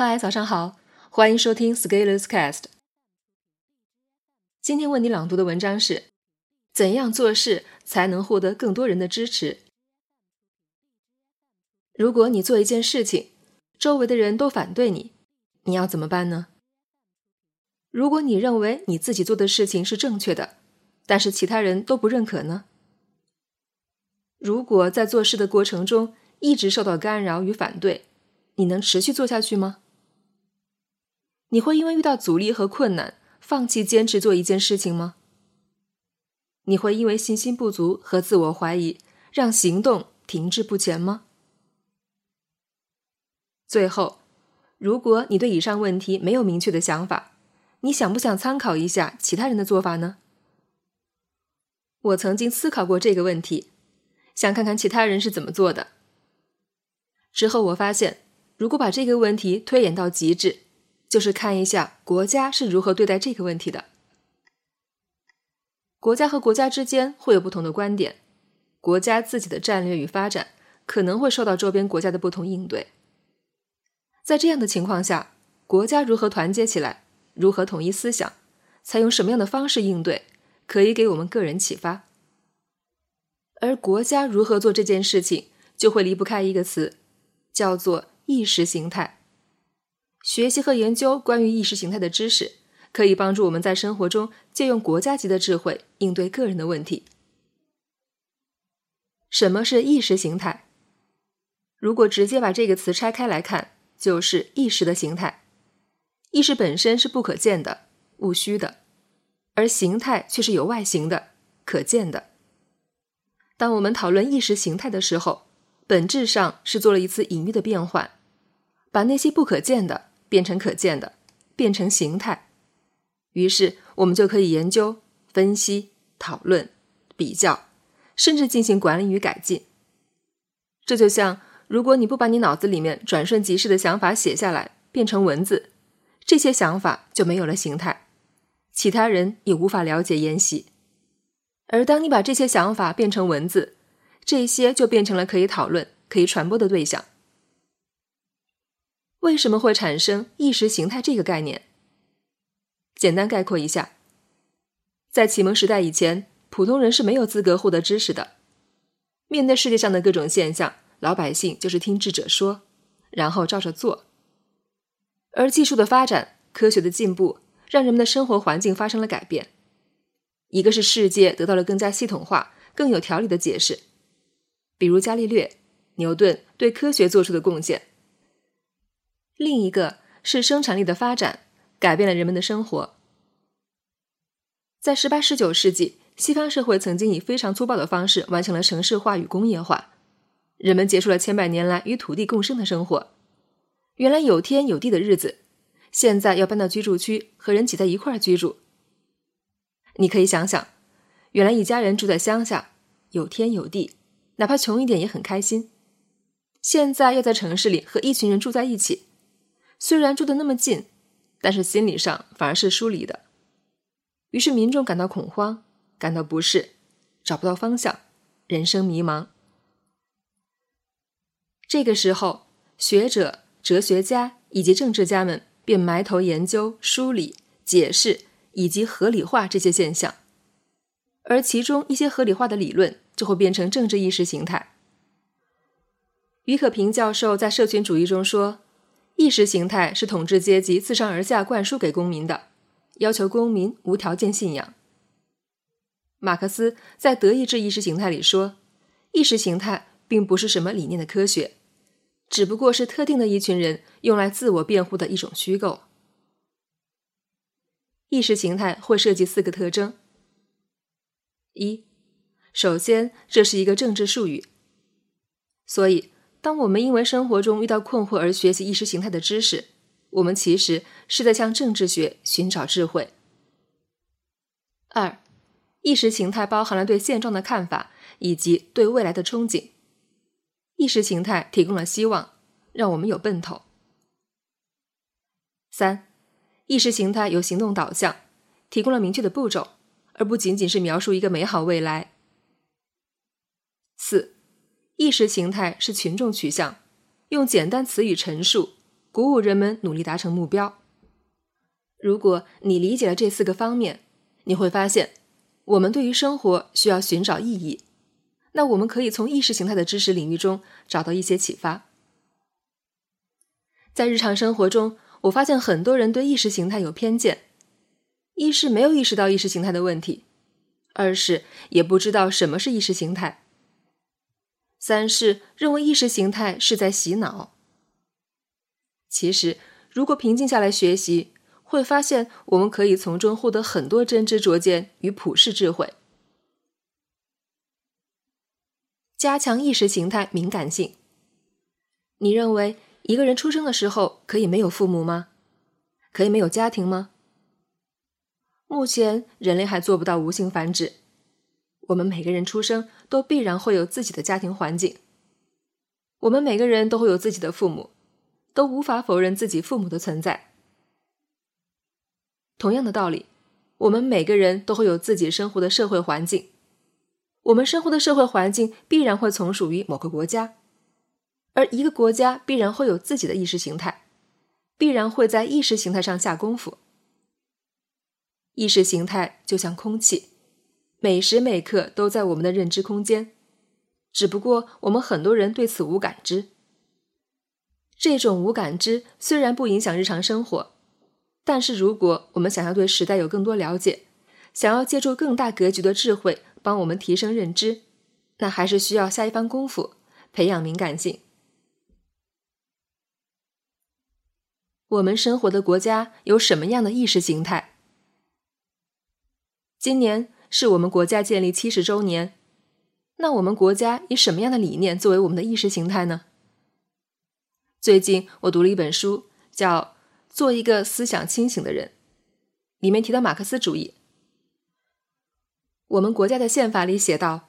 嗨，早上好，欢迎收听 Scalers Cast。今天为你朗读的文章是：怎样做事才能获得更多人的支持？如果你做一件事情，周围的人都反对你，你要怎么办呢？如果你认为你自己做的事情是正确的，但是其他人都不认可呢？如果在做事的过程中一直受到干扰与反对，你能持续做下去吗？你会因为遇到阻力和困难，放弃坚持做一件事情吗？你会因为信心不足和自我怀疑，让行动停滞不前吗？最后，如果你对以上问题没有明确的想法，你想不想参考一下其他人的做法呢？我曾经思考过这个问题，想看看其他人是怎么做的。之后我发现，如果把这个问题推演到极致，就是看一下国家是如何对待这个问题的。国家和国家之间会有不同的观点，国家自己的战略与发展可能会受到周边国家的不同应对。在这样的情况下，国家如何团结起来，如何统一思想，采用什么样的方式应对，可以给我们个人启发。而国家如何做这件事情，就会离不开一个词，叫做意识形态。学习和研究关于意识形态的知识，可以帮助我们在生活中借用国家级的智慧应对个人的问题。什么是意识形态？如果直接把这个词拆开来看，就是意识的形态。意识本身是不可见的、务虚的，而形态却是有外形的、可见的。当我们讨论意识形态的时候，本质上是做了一次隐喻的变换，把那些不可见的。变成可见的，变成形态，于是我们就可以研究、分析、讨论、比较，甚至进行管理与改进。这就像，如果你不把你脑子里面转瞬即逝的想法写下来，变成文字，这些想法就没有了形态，其他人也无法了解研习。而当你把这些想法变成文字，这些就变成了可以讨论、可以传播的对象。为什么会产生意识形态这个概念？简单概括一下，在启蒙时代以前，普通人是没有资格获得知识的。面对世界上的各种现象，老百姓就是听智者说，然后照着做。而技术的发展、科学的进步，让人们的生活环境发生了改变。一个是世界得到了更加系统化、更有条理的解释，比如伽利略、牛顿对科学做出的贡献。另一个是生产力的发展改变了人们的生活。在十八、十九世纪，西方社会曾经以非常粗暴的方式完成了城市化与工业化，人们结束了千百年来与土地共生的生活。原来有天有地的日子，现在要搬到居住区和人挤在一块儿居住。你可以想想，原来一家人住在乡下，有天有地，哪怕穷一点也很开心。现在要在城市里和一群人住在一起。虽然住的那么近，但是心理上反而是疏离的。于是民众感到恐慌，感到不适，找不到方向，人生迷茫。这个时候，学者、哲学家以及政治家们便埋头研究、梳理、解释以及合理化这些现象，而其中一些合理化的理论就会变成政治意识形态。于可平教授在社群主义中说。意识形态是统治阶级自上而下灌输给公民的，要求公民无条件信仰。马克思在《德意志意识形态》里说，意识形态并不是什么理念的科学，只不过是特定的一群人用来自我辩护的一种虚构。意识形态会涉及四个特征：一，首先这是一个政治术语，所以。当我们因为生活中遇到困惑而学习意识形态的知识，我们其实是在向政治学寻找智慧。二，意识形态包含了对现状的看法以及对未来的憧憬。意识形态提供了希望，让我们有奔头。三，意识形态有行动导向，提供了明确的步骤，而不仅仅是描述一个美好未来。四。意识形态是群众取向，用简单词语陈述，鼓舞人们努力达成目标。如果你理解了这四个方面，你会发现，我们对于生活需要寻找意义。那我们可以从意识形态的知识领域中找到一些启发。在日常生活中，我发现很多人对意识形态有偏见：一是没有意识到意识形态的问题，二是也不知道什么是意识形态，三是认为意识形态是在洗脑。其实，如果平静下来学习，会发现我们可以从中获得很多真知灼见与普世智慧。加强意识形态敏感性。你认为一个人出生的时候可以没有父母吗？可以没有家庭吗？目前人类还做不到无性繁殖。我们每个人出生都必然会有自己的家庭环境。我们每个人都会有自己的父母。都无法否认自己父母的存在。同样的道理，我们每个人都会有自己生活的社会环境。我们生活的社会环境必然会从属于某个国家，而一个国家必然会有自己的意识形态，必然会在意识形态上下功夫。意识形态就像空气，每时每刻都在我们的认知空间，只不过我们很多人对此无感知。这种无感知虽然不影响日常生活，但是如果我们想要对时代有更多了解，想要借助更大格局的智慧帮我们提升认知，那还是需要下一番功夫，培养敏感性。我们生活的国家有什么样的意识形态？今年是我们国家建立七十周年，那我们国家以什么样的理念作为我们的意识形态呢？最近我读了一本书，叫《做一个思想清醒的人》，里面提到马克思主义。我们国家的宪法里写道：“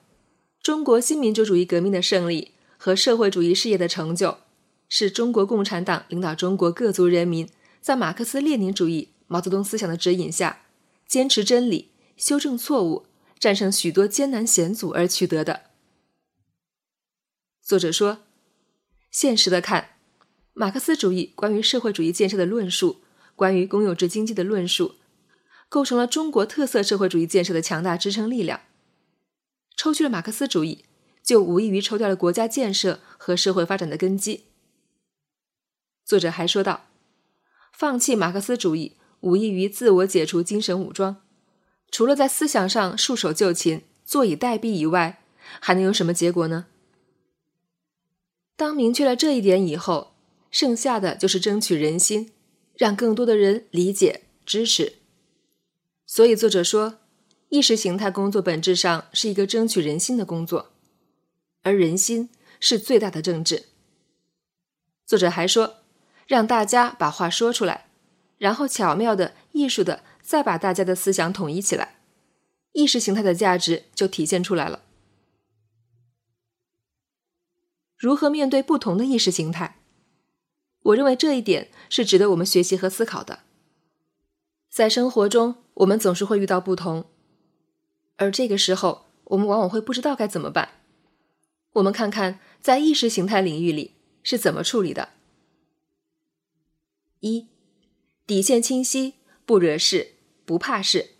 中国新民主主义革命的胜利和社会主义事业的成就，是中国共产党领导中国各族人民在马克思列宁主义、毛泽东思想的指引下，坚持真理、修正错误、战胜许多艰难险阻而取得的。”作者说：“现实的看。”马克思主义关于社会主义建设的论述，关于公有制经济的论述，构成了中国特色社会主义建设的强大支撑力量。抽去了马克思主义，就无异于抽掉了国家建设和社会发展的根基。作者还说道：“放弃马克思主义，无异于自我解除精神武装，除了在思想上束手就擒、坐以待毙以外，还能有什么结果呢？”当明确了这一点以后。剩下的就是争取人心，让更多的人理解、支持。所以作者说，意识形态工作本质上是一个争取人心的工作，而人心是最大的政治。作者还说，让大家把话说出来，然后巧妙的、艺术的再把大家的思想统一起来，意识形态的价值就体现出来了。如何面对不同的意识形态？我认为这一点是值得我们学习和思考的。在生活中，我们总是会遇到不同，而这个时候，我们往往会不知道该怎么办。我们看看在意识形态领域里是怎么处理的。一，底线清晰，不惹事，不怕事。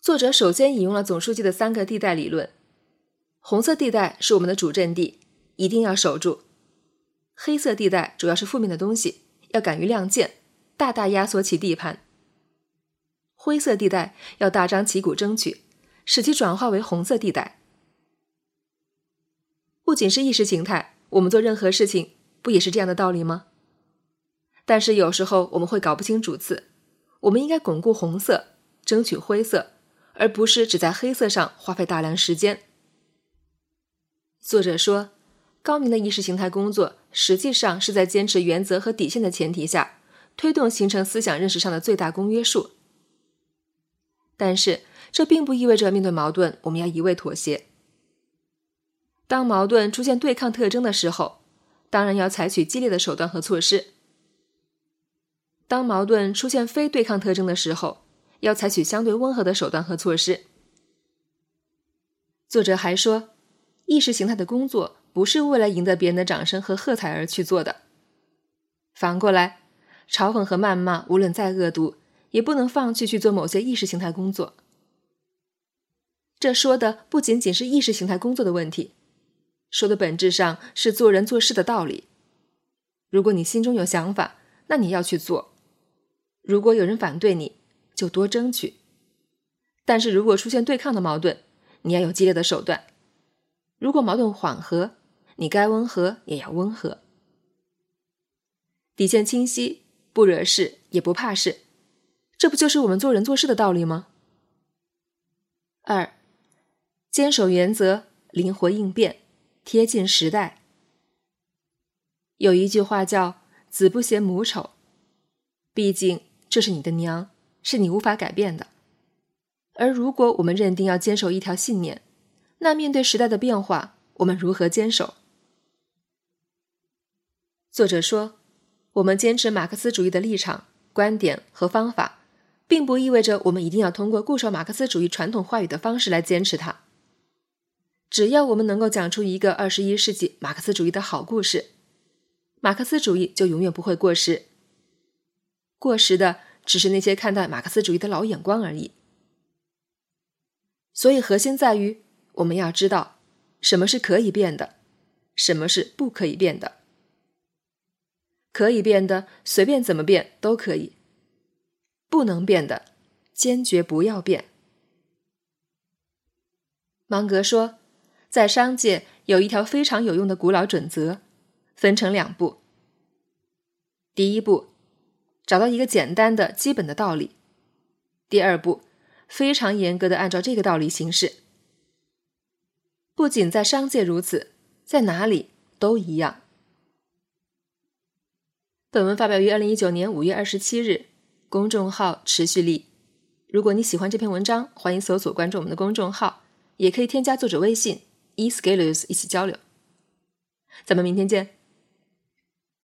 作者首先引用了总书记的三个地带理论：红色地带是我们的主阵地，一定要守住。黑色地带主要是负面的东西，要敢于亮剑，大大压缩其地盘。灰色地带要大张旗鼓争取，使其转化为红色地带。不仅是意识形态，我们做任何事情不也是这样的道理吗？但是有时候我们会搞不清主次，我们应该巩固红色，争取灰色，而不是只在黑色上花费大量时间。作者说。高明的意识形态工作，实际上是在坚持原则和底线的前提下，推动形成思想认识上的最大公约数。但是，这并不意味着面对矛盾，我们要一味妥协。当矛盾出现对抗特征的时候，当然要采取激烈的手段和措施；当矛盾出现非对抗特征的时候，要采取相对温和的手段和措施。作者还说，意识形态的工作。不是为了赢得别人的掌声和喝彩而去做的。反过来，嘲讽和谩骂无论再恶毒，也不能放弃去做某些意识形态工作。这说的不仅仅是意识形态工作的问题，说的本质上是做人做事的道理。如果你心中有想法，那你要去做；如果有人反对你，就多争取。但是如果出现对抗的矛盾，你要有激烈的手段；如果矛盾缓和，你该温和也要温和。底线清晰，不惹事也不怕事，这不就是我们做人做事的道理吗？二。坚守原则，灵活应变，贴近时代。有一句话叫“子不嫌母丑”，毕竟这是你的娘，是你无法改变的。而如果我们认定要坚守一条信念，那面对时代的变化，我们如何坚守？作者说，我们坚持马克思主义的立场、观点和方法，并不意味着我们一定要通过固守马克思主义传统话语的方式来坚持它。只要我们能够讲出一个二十一世纪马克思主义的好故事，马克思主义就永远不会过时。过时的只是那些看待马克思主义的老眼光而已。所以，核心在于我们要知道什么是可以变的，什么是不可以变的。可以变的，随便怎么变都可以；不能变的，坚决不要变。芒格说。在商界有一条非常有用的古老准则，分成两步。第一步，找到一个简单的基本的道理；第二步，非常严格的按照这个道理行事。不仅在商界如此，在哪里都一样。本文发表于二零一九年五月二十七日，公众号持续力。如果你喜欢这篇文章，欢迎搜索关注我们的公众号，也可以添加作者微信。e scalers 一起交流，咱们明天见。